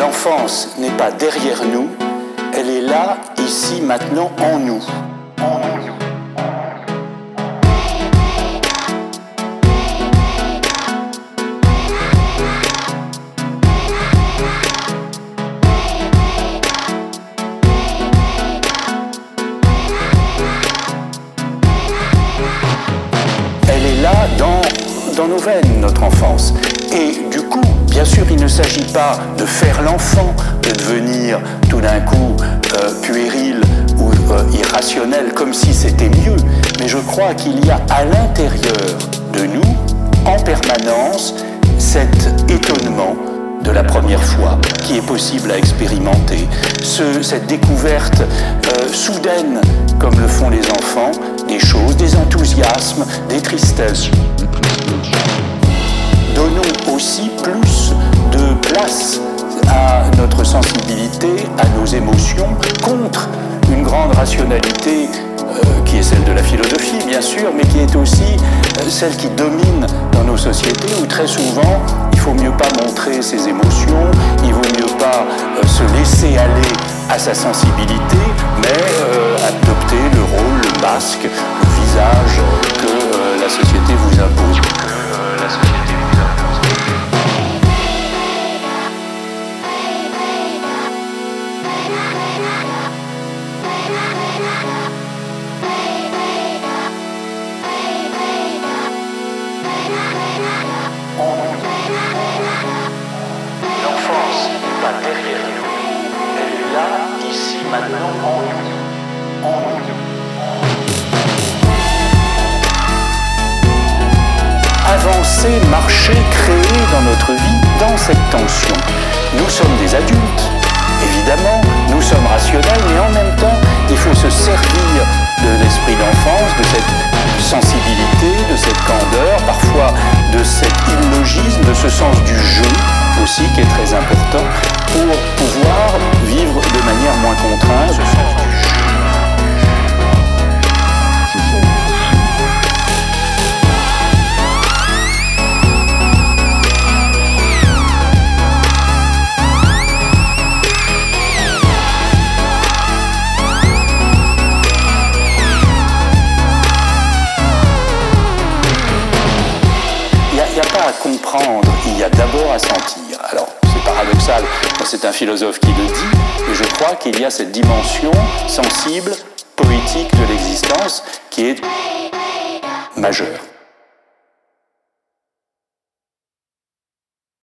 l'enfance n'est pas derrière nous, elle est là, ici, maintenant, en nous. Elle est là dans, dans nos veines, notre enfance. Et du coup, bien sûr, il ne s'agit pas de faire l'enfant, de devenir tout d'un coup euh, puéril ou euh, irrationnel comme si c'était mieux. Mais je crois qu'il y a à l'intérieur de nous, en permanence, cet étonnement de la première fois qui est possible à expérimenter, Ce, cette découverte euh, soudaine, comme le font les enfants, des choses, des enthousiasmes, des tristesses. Donnons aussi plus de place à notre sensibilité, à nos émotions, contre une grande rationalité euh, qui est celle de la philosophie, bien sûr, mais qui est aussi euh, celle qui domine dans nos sociétés, où très souvent, faut mieux pas montrer ses émotions, il vaut mieux pas euh, se laisser aller à sa sensibilité, mais adopter le rôle, le masque, derrière nous, elle est là, ici, maintenant, en nous. En nous. Avancer, marcher, créer dans notre vie, dans cette tension. Nous sommes des adultes, évidemment, nous sommes rationnels, mais en même temps, il faut se servir de l'esprit d'enfance, de cette sensibilité, de cette candeur, parfois de cet illogisme, de ce sens du jeu aussi qui est très important pour pouvoir vivre de manière comprendre, il y a d'abord à sentir. Alors, c'est paradoxal, c'est un philosophe qui le dit, mais je crois qu'il y a cette dimension sensible, poétique de l'existence qui est majeure.